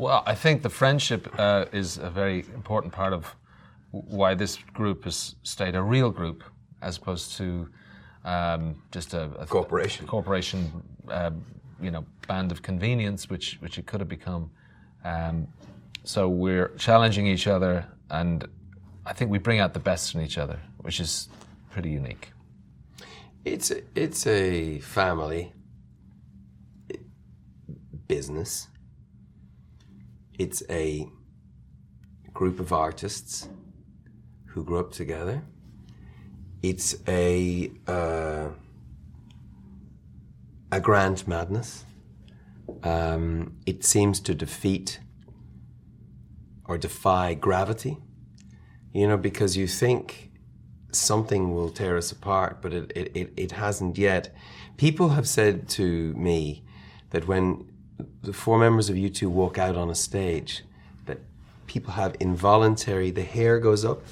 Well, I think the friendship uh, is a very important part of why this group has stayed a real group as opposed to um, just a, a corporation. corporation, uh, you know, band of convenience, which which it could have become. Um, so we're challenging each other, and I think we bring out the best in each other, which is pretty unique. It's a, it's a family business. It's a group of artists who grew up together. It's a uh, a grand madness. Um, it seems to defeat or defy gravity. You know, because you think something will tear us apart, but it, it, it, it hasn't yet. People have said to me that when the four members of U2 walk out on a stage, that people have involuntary, the hair goes up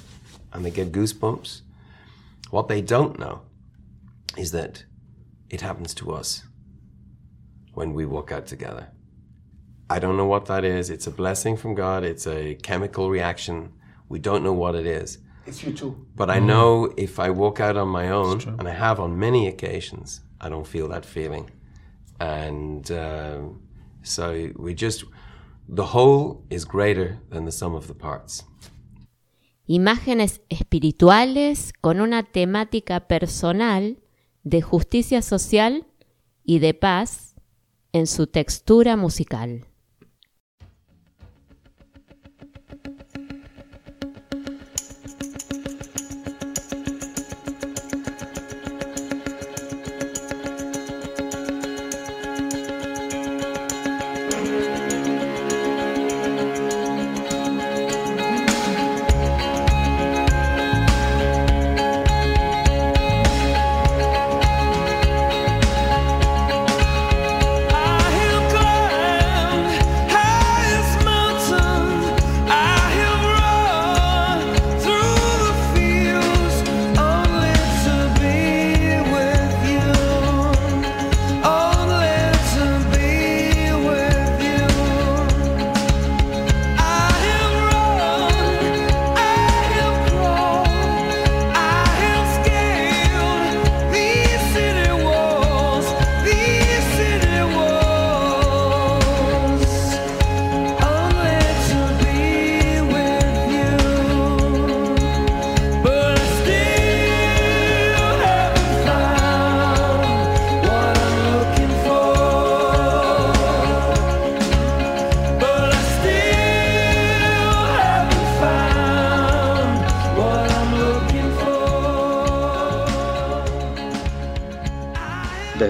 and they get goosebumps. What they don't know is that it happens to us when we walk out together. I don't know what that is. It's a blessing from God. It's a chemical reaction. We don't know what it is. It's you too. But I know if I walk out on my own, and I have on many occasions, I don't feel that feeling. And um, so we just, the whole is greater than the sum of the parts. Imágenes espirituales con una temática personal de justicia social y de paz en su textura musical.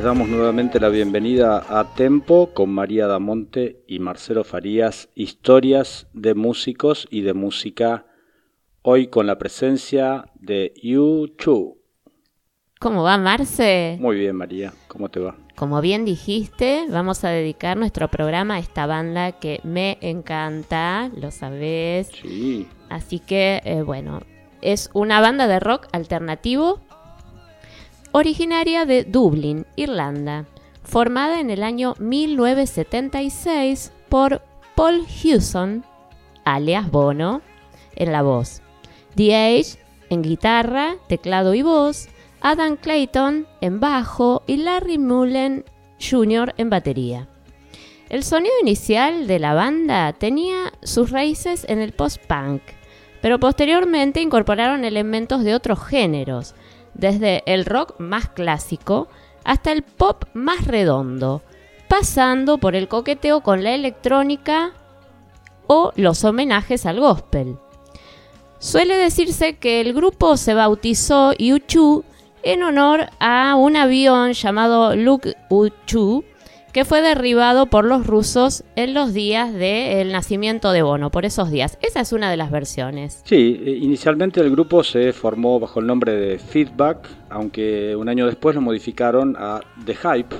Damos nuevamente la bienvenida a Tempo con María Damonte y Marcelo Farías, historias de músicos y de música, hoy con la presencia de U2. ¿Cómo va, Marce? Muy bien, María, ¿cómo te va? Como bien dijiste, vamos a dedicar nuestro programa a esta banda que me encanta, lo sabes. Sí, Así que, eh, bueno, es una banda de rock alternativo originaria de Dublín, Irlanda, formada en el año 1976 por Paul Hewson, alias Bono, en la voz, The Age en guitarra, teclado y voz, Adam Clayton en bajo y Larry Mullen Jr. en batería. El sonido inicial de la banda tenía sus raíces en el post-punk, pero posteriormente incorporaron elementos de otros géneros, desde el rock más clásico hasta el pop más redondo, pasando por el coqueteo con la electrónica o los homenajes al gospel. Suele decirse que el grupo se bautizó U2 en honor a un avión llamado Luk U2 que fue derribado por los rusos en los días del nacimiento de Bono, por esos días. Esa es una de las versiones. Sí, eh, inicialmente el grupo se formó bajo el nombre de Feedback, aunque un año después lo modificaron a The Hype,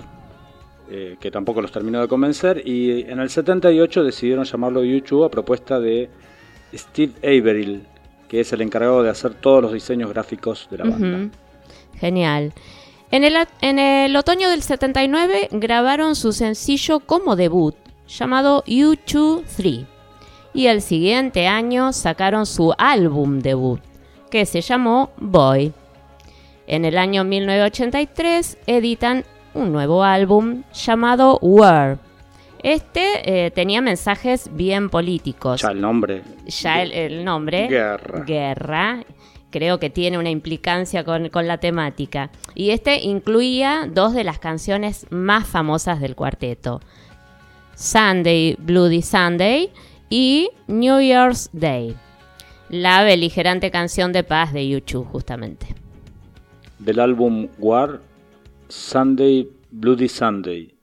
eh, que tampoco los terminó de convencer, y en el 78 decidieron llamarlo YouTube a propuesta de Steve Averill, que es el encargado de hacer todos los diseños gráficos de la banda. Genial. En el, en el otoño del 79 grabaron su sencillo como debut, llamado U2 3. Y el siguiente año sacaron su álbum debut, que se llamó Boy. En el año 1983 editan un nuevo álbum llamado War. Este eh, tenía mensajes bien políticos. Ya el nombre. Ya el, el nombre. Guerra. Guerra. Creo que tiene una implicancia con, la temática. Y este incluía dos de las canciones más famosas del cuarteto. Sunday, Bloody Sunday y New Year's Day. La beligerante canción de paz de YouTube, justamente. Del álbum War, Sunday, Bloody Sunday.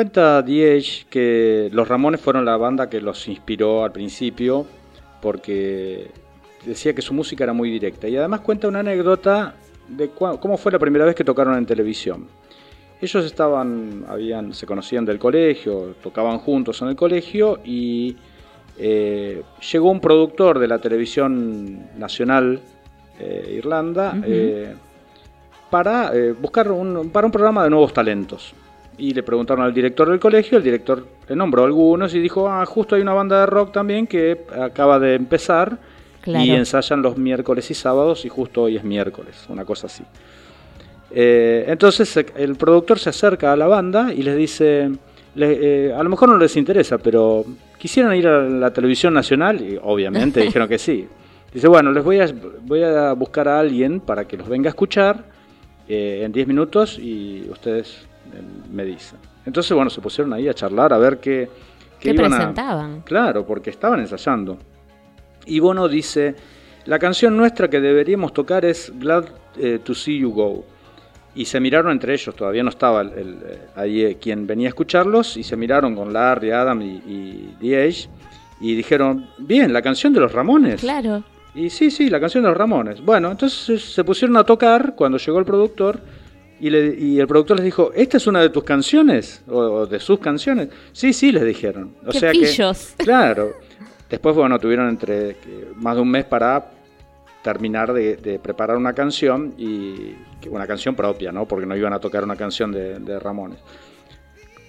Cuenta Diez que los Ramones fueron la banda que los inspiró al principio porque decía que su música era muy directa. Y además cuenta una anécdota de cómo fue la primera vez que tocaron en televisión. Ellos estaban, habían, se conocían del colegio, tocaban juntos en el colegio y eh, llegó un productor de la televisión nacional eh, Irlanda eh, para buscar un, para un programa de nuevos talentos. Y le preguntaron al director del colegio, el director le nombró algunos y dijo, ah, justo hay una banda de rock también que acaba de empezar Claro. y ensayan los miércoles y sábados y justo hoy es miércoles, una cosa así. Eh, entonces se- el productor se acerca a la banda y les dice, le- eh, a lo mejor no les interesa, pero quisieran ir a la televisión nacional y obviamente dijeron que sí. Dice, bueno, les voy a, voy a buscar a alguien para que los venga a escuchar eh, en 10 minutos y ustedes eh, me dicen. Entonces, bueno, se pusieron ahí a charlar a ver qué, ¿Qué iban a- presentaban? Claro, porque estaban ensayando. Y Bono dice, la canción nuestra que deberíamos tocar es Glad eh, to See You Go. Y se miraron entre ellos, todavía no estaba el- el, eh, ahí eh, quien venía a escucharlos, y se miraron con Larry, Adam y, y The y dijeron, bien, la canción de los Ramones. Claro. Y sí, sí, la canción de los Ramones. Bueno, entonces se pusieron a tocar cuando llegó el productor y, le- y el productor les dijo, ¿esta es una de tus canciones? ¿O, o de sus canciones? Sí, sí, les dijeron. O ¡Qué sea pillos! que, claro. Después, bueno, tuvieron entre más de un mes para terminar de, de preparar una canción y una canción propia, ¿no? Porque no iban a tocar una canción de, de Ramones.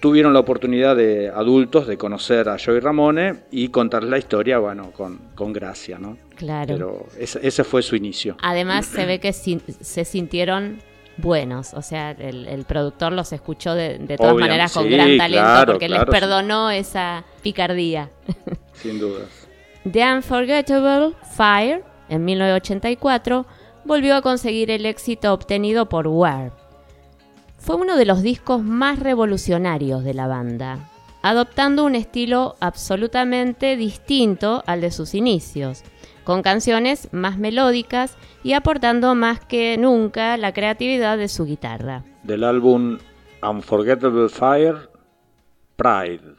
Tuvieron la oportunidad de adultos de conocer a Joey Ramone y contar la historia, bueno, con, con gracia, ¿no? Claro. Pero ese, ese fue su inicio. Además se ve que sin- se sintieron buenos, o sea, el, el productor los escuchó de, de todas maneras con sí, gran talento claro, porque claro, les sí. perdonó esa picardía. Sin dudas. The Unforgettable Fire, en 1984, volvió a conseguir el éxito obtenido por War. Fue uno de los discos más revolucionarios de la banda, adoptando un estilo absolutamente distinto al de sus inicios, con canciones más melódicas y aportando más que nunca la creatividad de su guitarra. Del álbum Unforgettable Fire, Pride.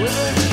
With a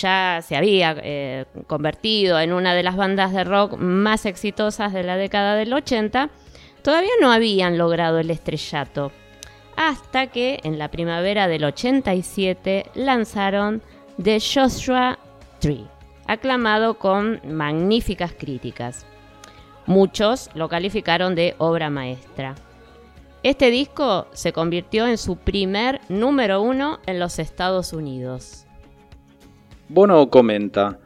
ya se había eh, convertido en una de las bandas de rock más exitosas de la década del 80, todavía no habían logrado el estrellato. Hasta que en la primavera del 87 lanzaron The Joshua Tree, aclamado con magníficas críticas. Muchos lo calificaron de obra maestra. Este disco se convirtió en su primer número uno en los Estados Unidos. Bono comenta,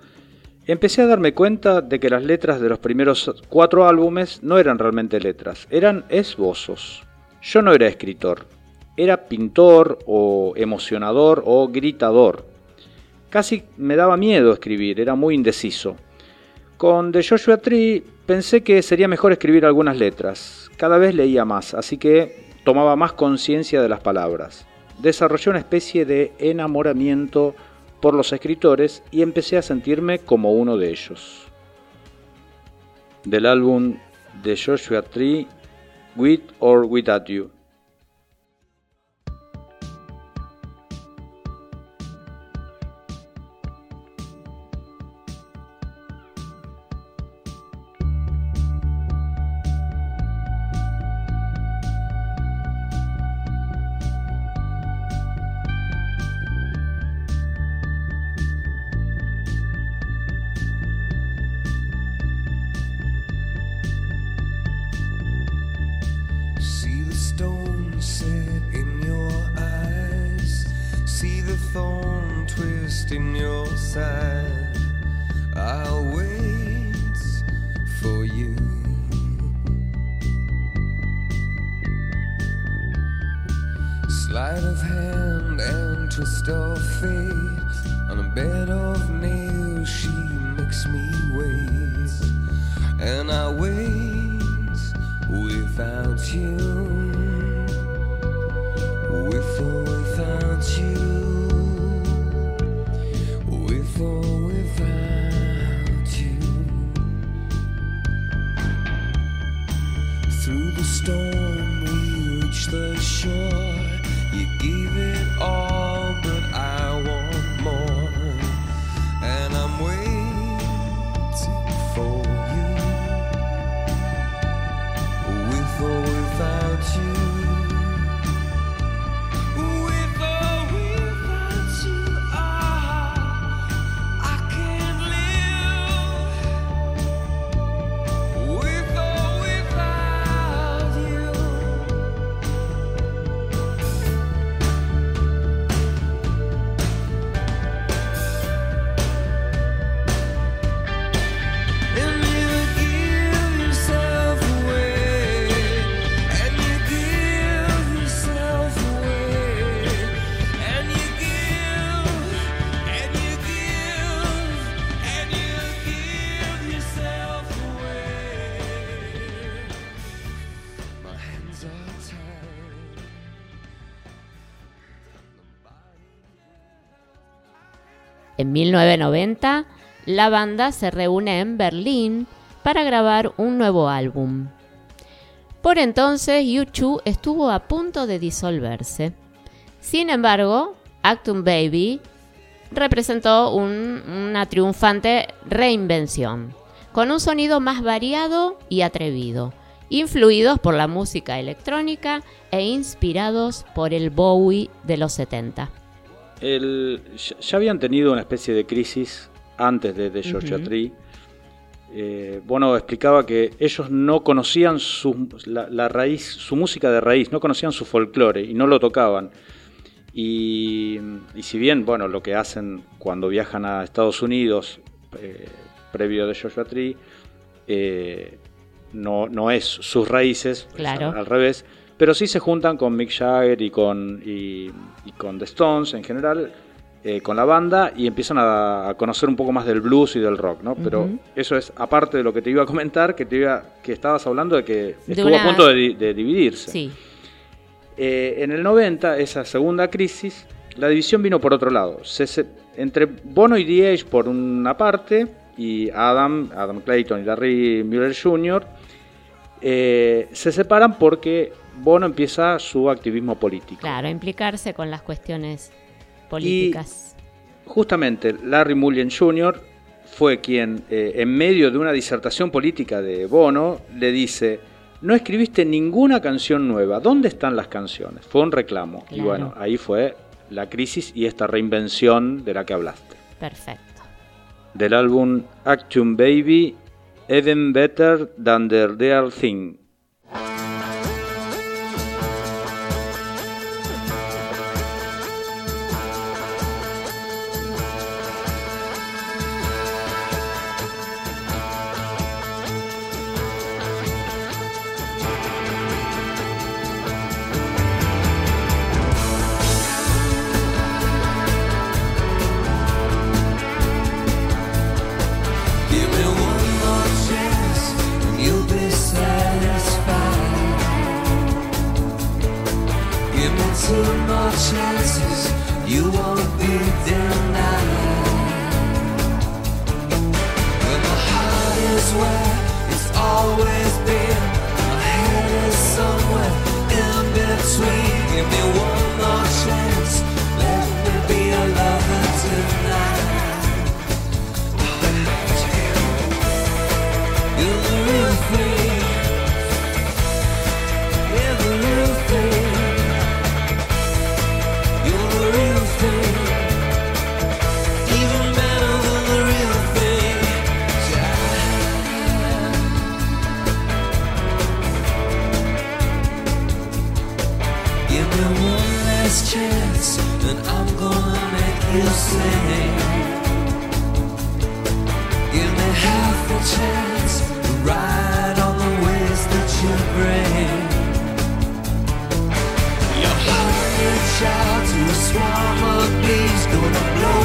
empecé a darme cuenta de que las letras de los primeros cuatro álbumes no eran realmente letras, eran esbozos. Yo no era escritor, era pintor o emocionador o gritador. Casi me daba miedo escribir, era muy indeciso. Con The Joshua Tree pensé que sería mejor escribir algunas letras. Cada vez leía más, así que tomaba más conciencia de las palabras. Desarrollé una especie de enamoramiento por los escritores y empecé a sentirme como uno de ellos. Del álbum The Joshua Tree, With or Without You. Side. 1990, la banda se reúne en Berlín para grabar un nuevo álbum. Por entonces, U2 estuvo a punto de disolverse. Sin embargo, Actum Baby representó un- una triunfante reinvención, con un sonido más variado y atrevido, influidos por la música electrónica e inspirados por el Bowie de los 70. El- ya- habían tenido una especie de crisis antes de The Georgia Ujú. Tree. Eh, Bono explicaba que ellos no conocían su, la, la raíz, su música de raíz, no conocían su folclore y no lo tocaban. Y, y si bien, bueno, lo que hacen cuando viajan a Estados Unidos, eh, previo de Joshua Tree, eh, no, no es sus raíces, es Claro. al, al revés, pero sí se juntan con Mick Jagger y con, y, y con The Stones en general, eh, con la banda, y empiezan a, a conocer un poco más del blues y del rock, ¿no? Pero eso es aparte de lo que te iba a comentar, que, te iba, que estabas hablando de que De estuvo una- a punto de, di- de dividirse. Sí, Eh, en el 90, esa segunda crisis, la división vino por otro lado. Se- se- entre Bono y DH por una parte, y Adam, Adam Clayton y Larry Mueller Jr., eh, se separan porque Bono empieza su activismo político. claro, implicarse con las cuestiones políticas. justamente Larry Mullen Jr. fue quien, eh, en medio de una disertación política de Bono, le dice, no escribiste ninguna canción nueva, ¿dónde están las canciones? Fue un reclamo. Y bueno, ahí fue la crisis y esta reinvención de la que hablaste. Perfecto. Del álbum Action Baby, Even Better Than the Real Thing. To a swarm of bees, gonna blow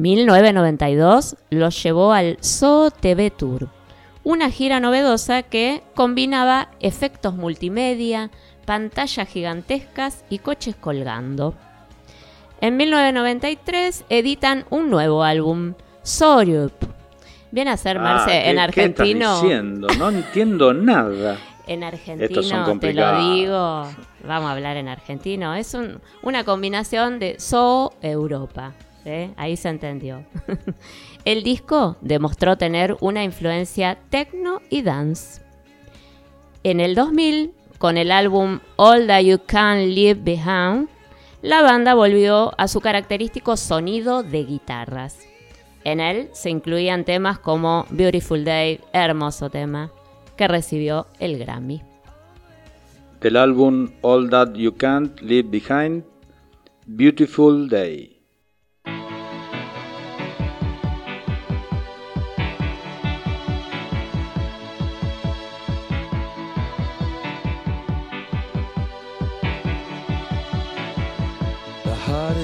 ...1992 los llevó al Zoo TV Tour, una gira novedosa que combinaba efectos multimedia, pantallas gigantescas y coches colgando. En 1993 editan un nuevo álbum, Sorup. Viene a ser Marce Ah, en ¿qué- ¿Qué argentino. estás diciendo? No entiendo nada. En Estos son argentino, te lo digo. Vamos a hablar en argentino. Es un- una combinación de So Europa. ¿Eh? Ahí se entendió. El disco demostró tener una influencia techno y dance. En el 2000, con el álbum All That You Can Leave Behind, la banda volvió a su característico sonido de guitarras. En él se incluían temas como Beautiful Day, hermoso tema, que recibió el Grammy. Del álbum All That You Can't Leave Behind, Beautiful Day.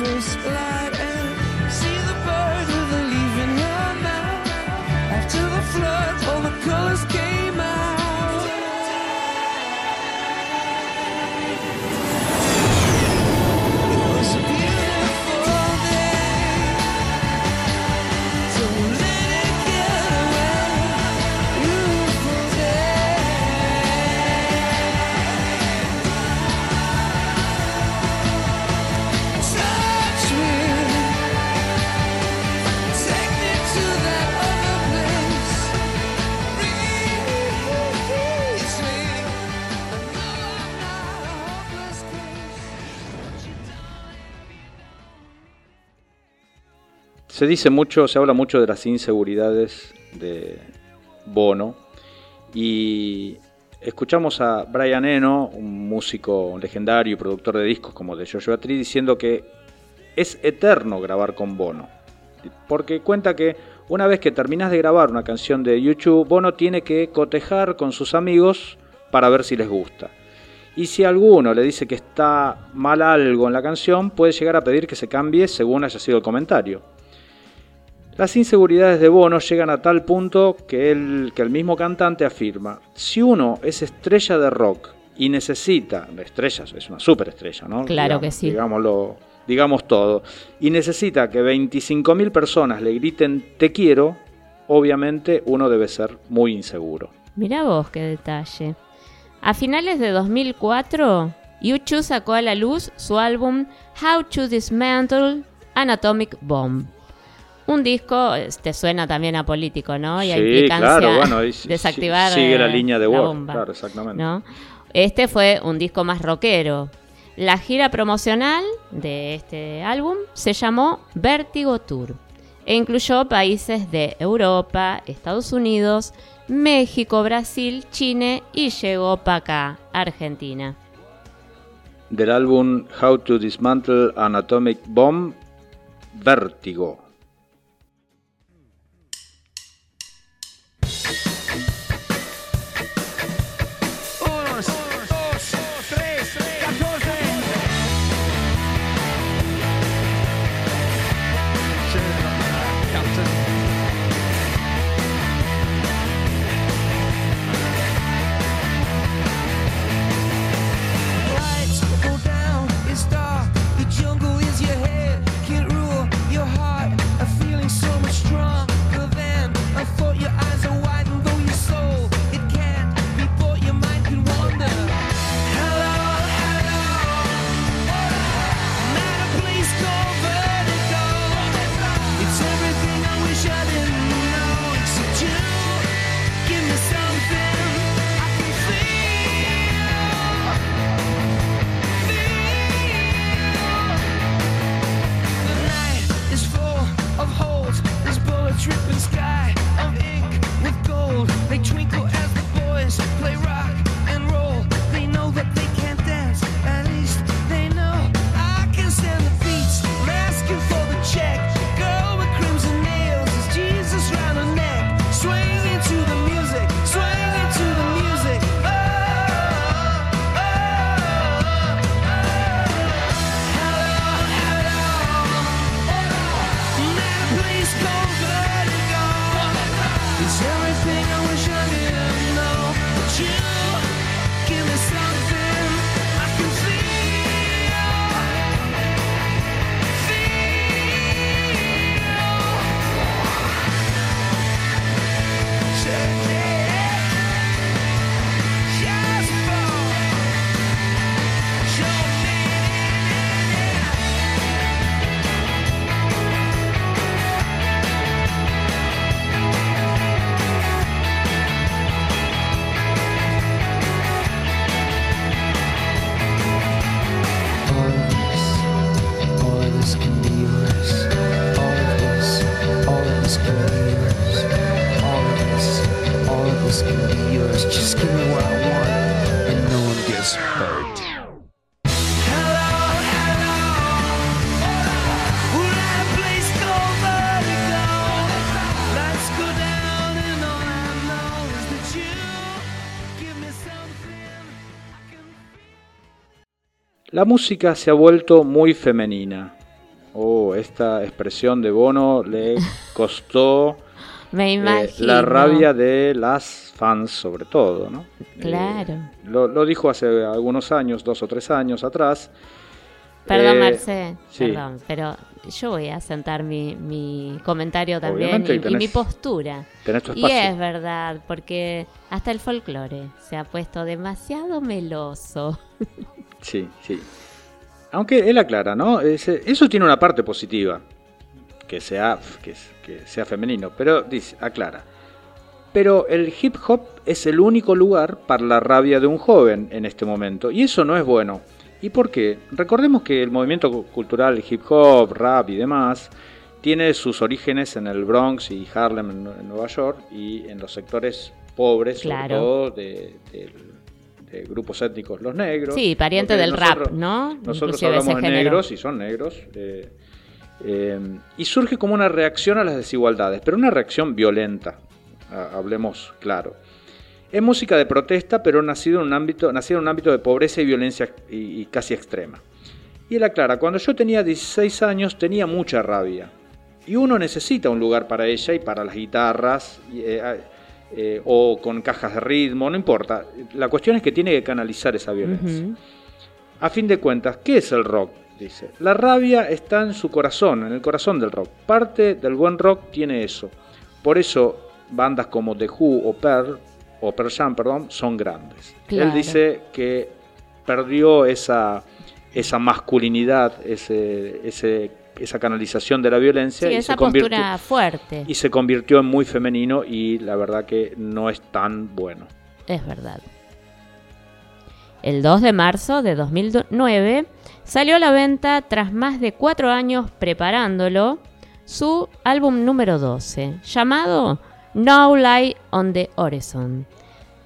Just light Se dice mucho, se habla mucho de las inseguridades de Bono y escuchamos a Brian Eno, un músico legendario y productor de discos como de Joshua Tree, diciendo que es eterno grabar con Bono. Porque cuenta que una vez que terminas de grabar una canción de YouTube, Bono tiene que cotejar con sus amigos para ver si les gusta. Y si alguno le dice que está mal algo en la canción, puede llegar a pedir que se cambie según haya sido el comentario. Las inseguridades de Bono llegan a tal punto que el, que el mismo cantante afirma, si uno es estrella de rock y necesita, estrella, es una superestrella, ¿no? Claro Digamos- que sí. Digámoslo, digamos todo, y necesita que 25.000 personas le griten te quiero, obviamente uno debe ser muy inseguro. Mira vos qué detalle. A finales de 2004, U2 sacó a la luz su álbum How to Dismantle an Atomic Bomb. Un disco, te suena también a político, ¿no? Y a Sí, implicancia claro, bueno, y desactivar sigue la línea de Word, bomba, claro, exactamente. ¿no? Este fue un disco más rockero. La gira promocional de este álbum se llamó Vertigo Tour e incluyó países de Europa, Estados Unidos, México, Brasil, Chile y llegó para acá, Argentina. Del álbum How to Dismantle an Atomic Bomb, Vértigo. La música se ha vuelto muy femenina. Oh, esta expresión de Bono le costó Me eh, la rabia de las fans, sobre todo, ¿no? Claro. Eh, lo, lo dijo hace algunos años, dos o tres años atrás. Perdón, Eh, Marce, sí. perdón, pero yo voy a sentar mi, mi comentario también y, que tenés- y mi postura. Tenés tu Y es verdad, porque hasta el folclore se ha puesto demasiado meloso. Sí, sí. Aunque él aclara, ¿no? Ese- eso tiene una parte positiva, que sea, que, que sea femenino, pero dice, aclara. Pero el hip hop es el único lugar para la rabia de un joven en este momento, y eso no es bueno. ¿Y por qué? Recordemos que el movimiento cu- cultural hip hop, rap y demás tiene sus orígenes en el Bronx y Harlem en, Nueva York y en los sectores pobres, Claro. sobre todo de, del- de grupos étnicos, los negros. Sí, pariente del rap, ¿no? Nosotros Inclusive hablamos de negros y son negros. eh, eh, y surge como una reacción a las desigualdades, pero una reacción violenta, ha- hablemos claro. Es música de protesta, pero nacido en un ámbito, nacido en un ámbito de pobreza y violencia y, y casi extrema. Y él aclara, cuando yo tenía 16 años tenía mucha rabia. Y uno necesita un lugar para ella y para las guitarras, y, eh, eh, o con cajas de ritmo, no importa. La cuestión es que tiene que canalizar esa violencia. A fin de cuentas, ¿qué es el rock? Dice. La rabia está en su corazón, en el corazón del rock. Parte del buen rock tiene eso. Por eso bandas como The Who o Pearl, o Pearl Jam, perdón, son grandes. Claro. Él dice que perdió esa, esa masculinidad, ese, ese- esa canalización de la violencia Sí, y, esa se convirtió, postura fuerte. y se convirtió en muy femenino y la verdad que no es tan bueno. Es verdad. El 2 de marzo de 2009 salió a la venta, tras más de cuatro años preparándolo, su álbum número 12, llamado No Light on the Horizon,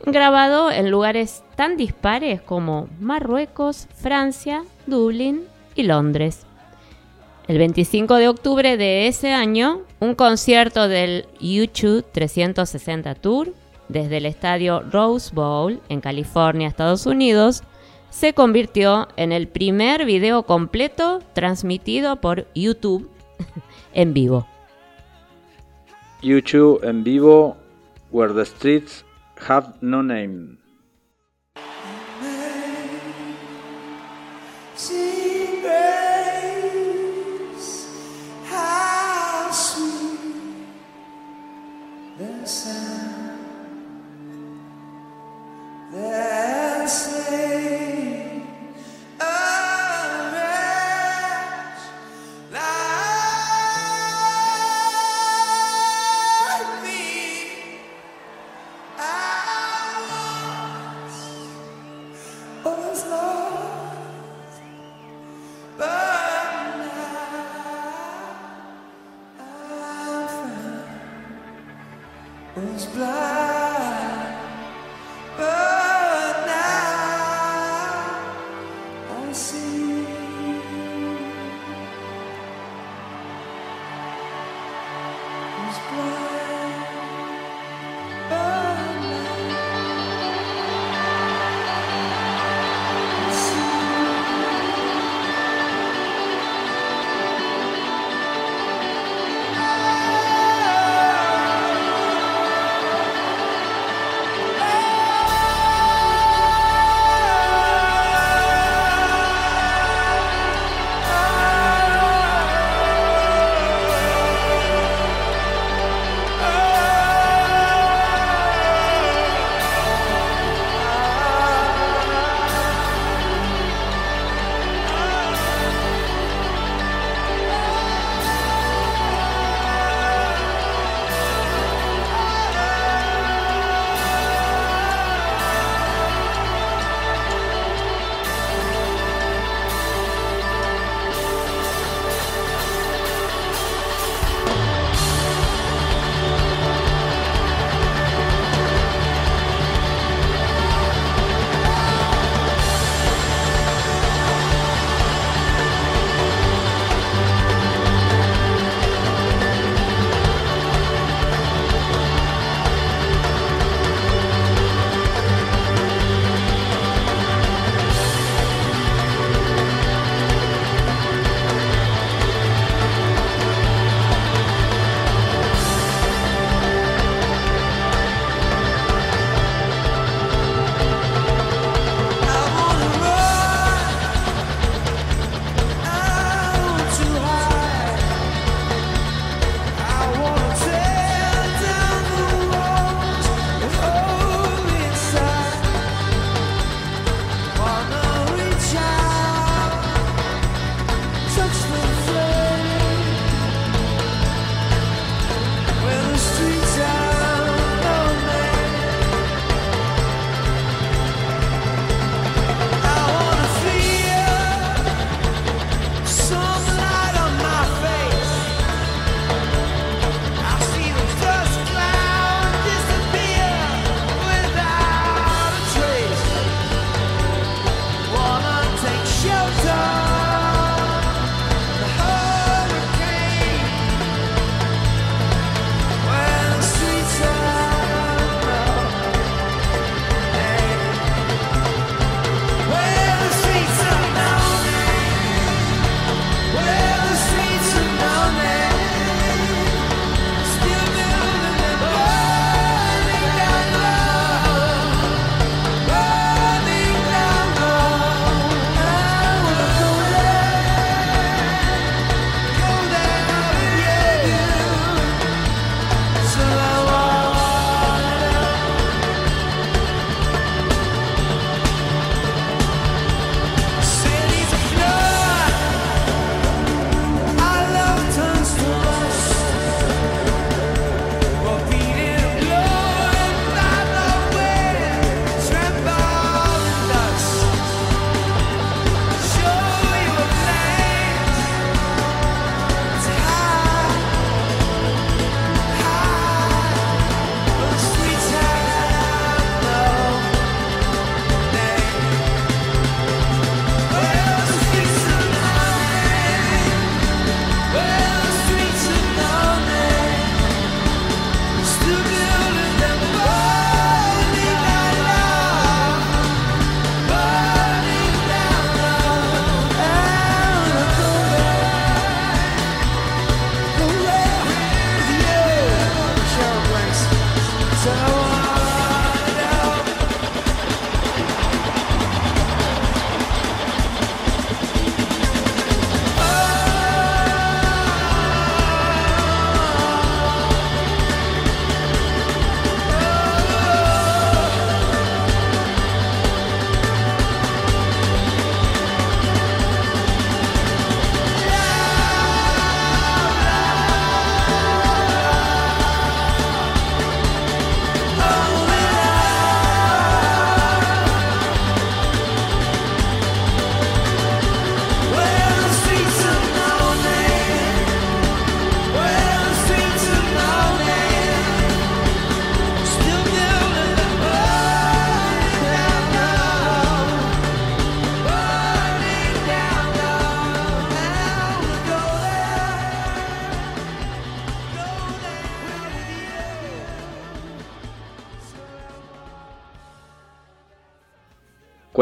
grabado en lugares tan dispares como Marruecos, Francia, Dublín y Londres. El 25 de octubre de ese año, un concierto del YouTube 360 Tour desde el estadio Rose Bowl en California, Estados Unidos, se convirtió en el primer video completo transmitido por YouTube en vivo. YouTube en vivo, Where the Streets Have No Name.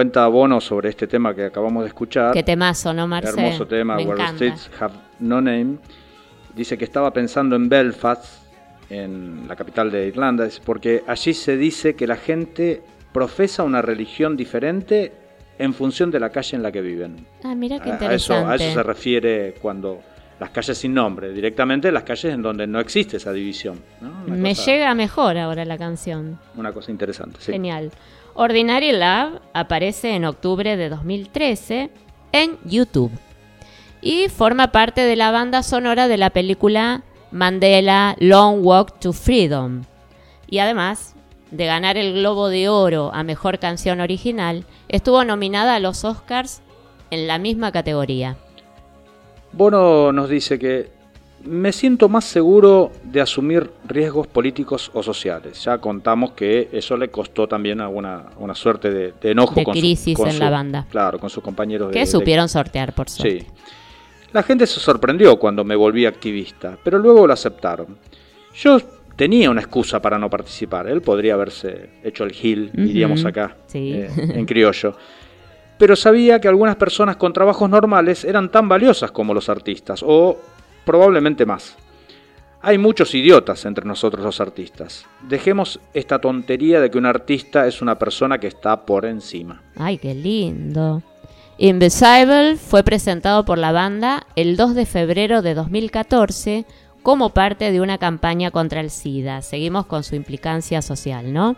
50 abonos sobre este tema que acabamos de escuchar. Qué temazo, ¿no, Marcel? Hermoso tema, Me Where Have No Name. Dice que estaba pensando en Belfast, en la capital de Irlanda, porque allí se dice que la gente profesa una religión diferente en función de la calle en la que viven. Ah, mira qué interesante. A eso, se refiere cuando las calles sin nombre, directamente las calles en donde no existe esa división. Me llega mejor ahora la canción. Una cosa interesante. Genial. Ordinary Love aparece en octubre de 2013 en YouTube y forma parte de la banda sonora de la película Mandela Long Walk to Freedom. Y además de ganar el Globo de Oro a Mejor Canción Original, estuvo nominada a los Oscars en la misma categoría. Bono nos dice que me siento más seguro de asumir riesgos políticos o sociales. Ya contamos que eso le costó también alguna una suerte de, de enojo De con su- crisis con en su- la banda. Claro, con sus compañeros de- Que de supieron sortear, por suerte. Sí. La gente se sorprendió cuando me volví activista, pero luego lo aceptaron. Yo tenía una excusa para no participar. Él podría haberse hecho el gil, Ujú. diríamos acá, Sí. eh, en criollo. Pero sabía que algunas personas con trabajos normales eran tan valiosas como los artistas, o probablemente más. Hay muchos idiotas entre nosotros los artistas. Dejemos esta tontería de que un artista es una persona que está por encima. Ay, qué lindo. Invisible fue presentado por la banda el 2 de febrero de 2014 como parte de una campaña contra el SIDA. Seguimos con su implicancia social, ¿no?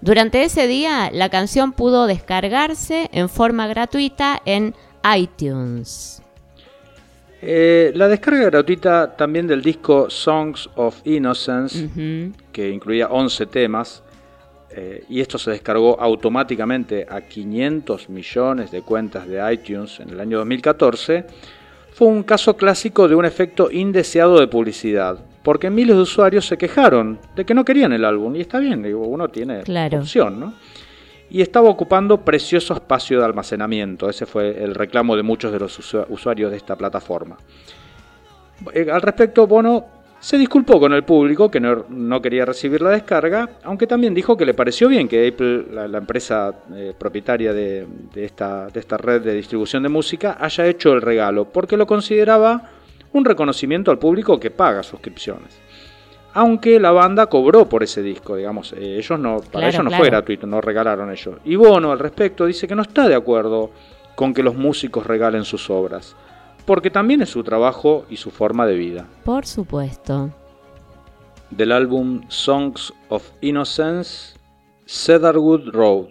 Durante ese día, la canción pudo descargarse en forma gratuita en iTunes. Eh, la descarga gratuita también del disco Songs of Innocence, que incluía 11 temas, eh, y esto se descargó automáticamente a 500 millones de cuentas de iTunes en el año 2014, fue un caso clásico de un efecto indeseado de publicidad, porque miles de usuarios se quejaron de que no querían el álbum, y está bien, digo, uno tiene Claro. opción, ¿no? Y estaba ocupando precioso espacio de almacenamiento, ese fue el reclamo de muchos de los usu- usuarios de esta plataforma. Eh, Al respecto, Bono se disculpó con el público que no, quería recibir la descarga, aunque también dijo que le pareció bien que Apple, la, empresa eh, propietaria de esta red de distribución de música, haya hecho el regalo, porque lo consideraba un reconocimiento al público que paga suscripciones. Aunque la banda cobró por ese disco, digamos, eh, ellos no, para Claro, ellos no claro. fue gratuito, no regalaron ellos. Y Bono al respecto dice que no está de acuerdo con que los músicos regalen sus obras, porque también es su trabajo y su forma de vida. Por supuesto. Del álbum Songs of Innocence, Cedarwood Road.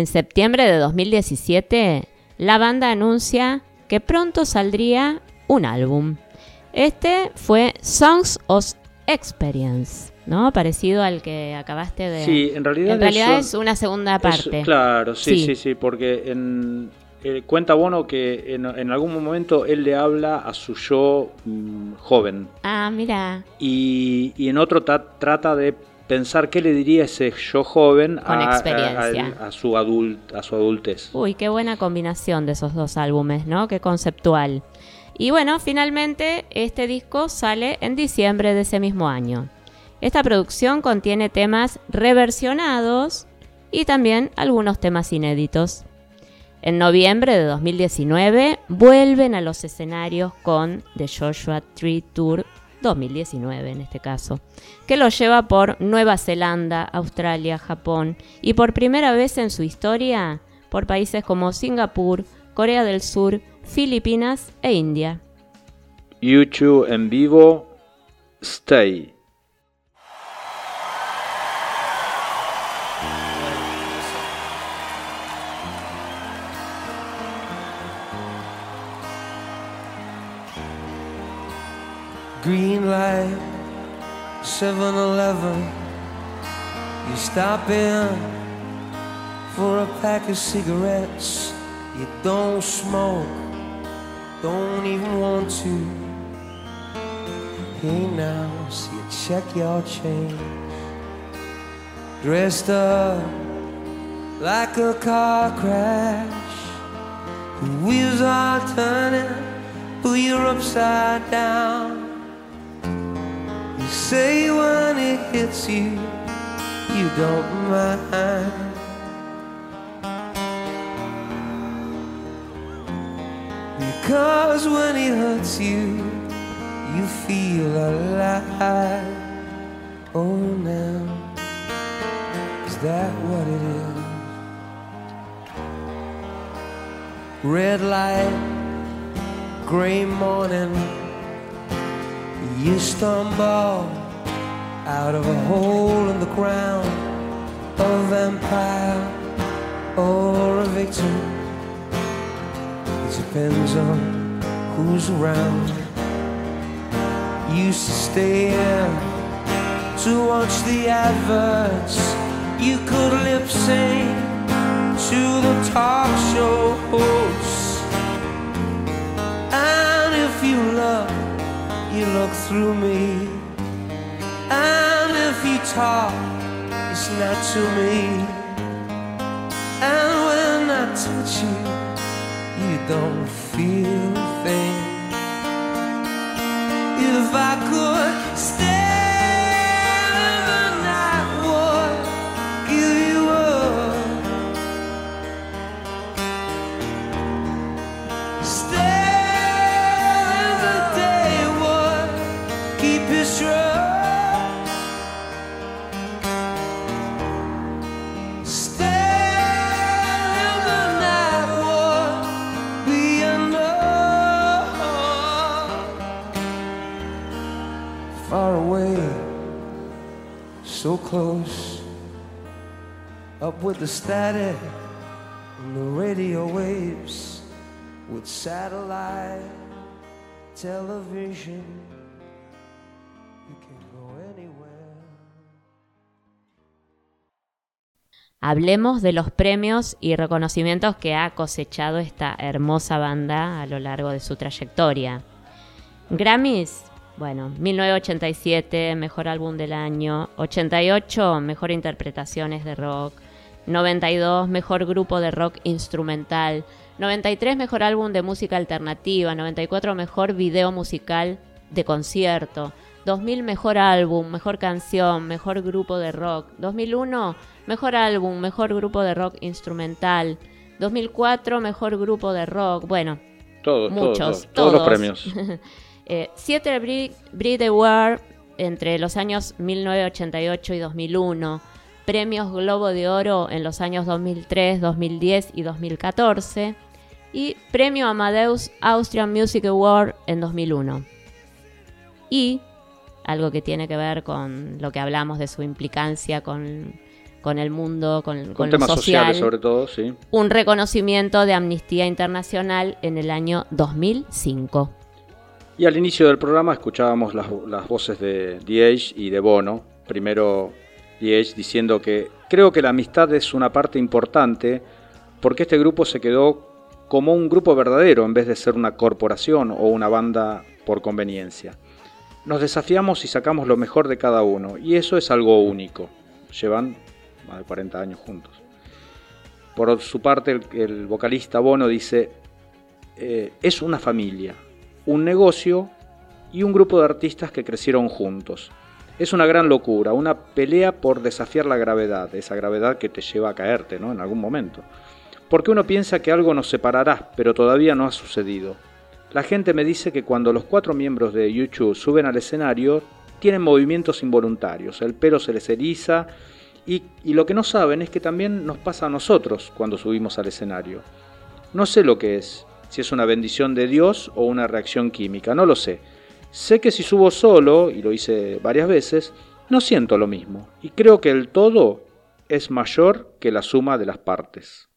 En septiembre de 2017, la banda anuncia que pronto saldría un álbum. Este fue Songs of Experience, ¿no? Parecido al que acabaste de... Sí, en realidad En realidad es una segunda Es- parte. claro, sí, Sí. sí, sí, porque en, eh, cuenta Bono que en, en algún momento él le habla a su yo mm, joven Ah, mira. y, y en otro ta- trata de pensar qué le diría ese yo joven a su adult, a su adultez. Uy, qué buena combinación de esos dos álbumes, ¿no? Qué conceptual. Y bueno, finalmente este disco sale en diciembre de ese mismo año. Esta producción contiene temas reversionados y también algunos temas inéditos. En noviembre de 2019 vuelven a los escenarios con The Joshua Tree Tour 2019 en este caso, que lo lleva por Nueva Zelanda, Australia, Japón y por primera vez en su historia por países como Singapur, Corea del Sur, Filipinas e India. YouTube en vivo, Stay. Green light, 7 Eleven. You stop in for a pack of cigarettes. You don't smoke, don't even want to. Hey now, so you check your change. Dressed up like a car crash. The wheels are turning, but you're upside down. Say when it hits you, you don't mind. Because when it hurts you, you feel alive. Oh, now, is that what it is? Red light, gray morning. You stumble out of a hole in the ground, a vampire or a victim. It depends on who's around. Used to stay in to watch the adverts. You could lip sync to the talk show hosts. And if you look, you look through me. And if you talk, it's not to me. And when I touch you, you don't feel a thing. If I could stay the static and the radio waves, with satellite television. Hablemos de los premios y reconocimientos que ha cosechado esta hermosa banda a lo largo de su trayectoria. Grammys, bueno, 1987, mejor álbum del año, 88, mejor interpretaciones de rock, 92, mejor grupo de rock instrumental, 93, mejor álbum de música alternativa, 94, mejor video musical de concierto, 2000, mejor álbum, mejor canción, mejor grupo de rock, 2001, mejor álbum, mejor grupo de rock instrumental, 2004, mejor grupo de rock, bueno, Todos, Muchos, todos, todos. los premios. eh, siete Brit Brit Award entre los años 1988 y 2001, premios Globo de Oro en los años 2003, 2010 y 2014 y premio Amadeus Austrian Music Award en 2001. Y algo que tiene que ver con lo que hablamos de su implicancia con, con el mundo, con, Con, con lo temas social, sociales sobre todo, sí. un reconocimiento de Amnistía Internacional en el año 2005. Y al inicio del programa escuchábamos las, las voces de The Age y de Bono. Primero The Age diciendo que creo que la amistad es una parte importante porque este grupo se quedó como un grupo verdadero en vez de ser una corporación o una banda por conveniencia. Nos desafiamos y sacamos lo mejor de cada uno y eso es algo único. Llevan más de 40 años juntos. Por su parte, el, el vocalista Bono dice, eh, es una familia, un negocio y un grupo de artistas que crecieron juntos. Es una gran locura, una pelea por desafiar la gravedad, esa gravedad que te lleva a caerte ¿no? en algún momento. Porque uno piensa que algo nos separará, pero todavía no ha sucedido. La gente me dice que cuando los cuatro miembros de YouTube suben al escenario, tienen movimientos involuntarios, el pelo se les eriza y, y lo que no saben es que también nos pasa a nosotros cuando subimos al escenario. No sé lo que es, si es una bendición de Dios o una reacción química, no lo sé. Sé que si subo solo, y lo hice varias veces, no siento lo mismo, y creo que el todo es mayor que la suma de las partes.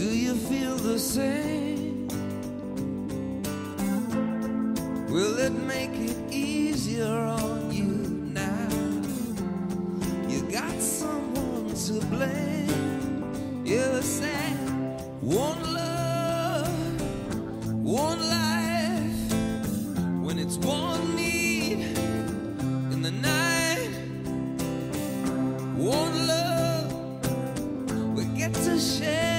Do you feel the same? Will it make it easier on you now? You got someone to blame. You said one love, one life. When it's one need in the night, one love, we get to share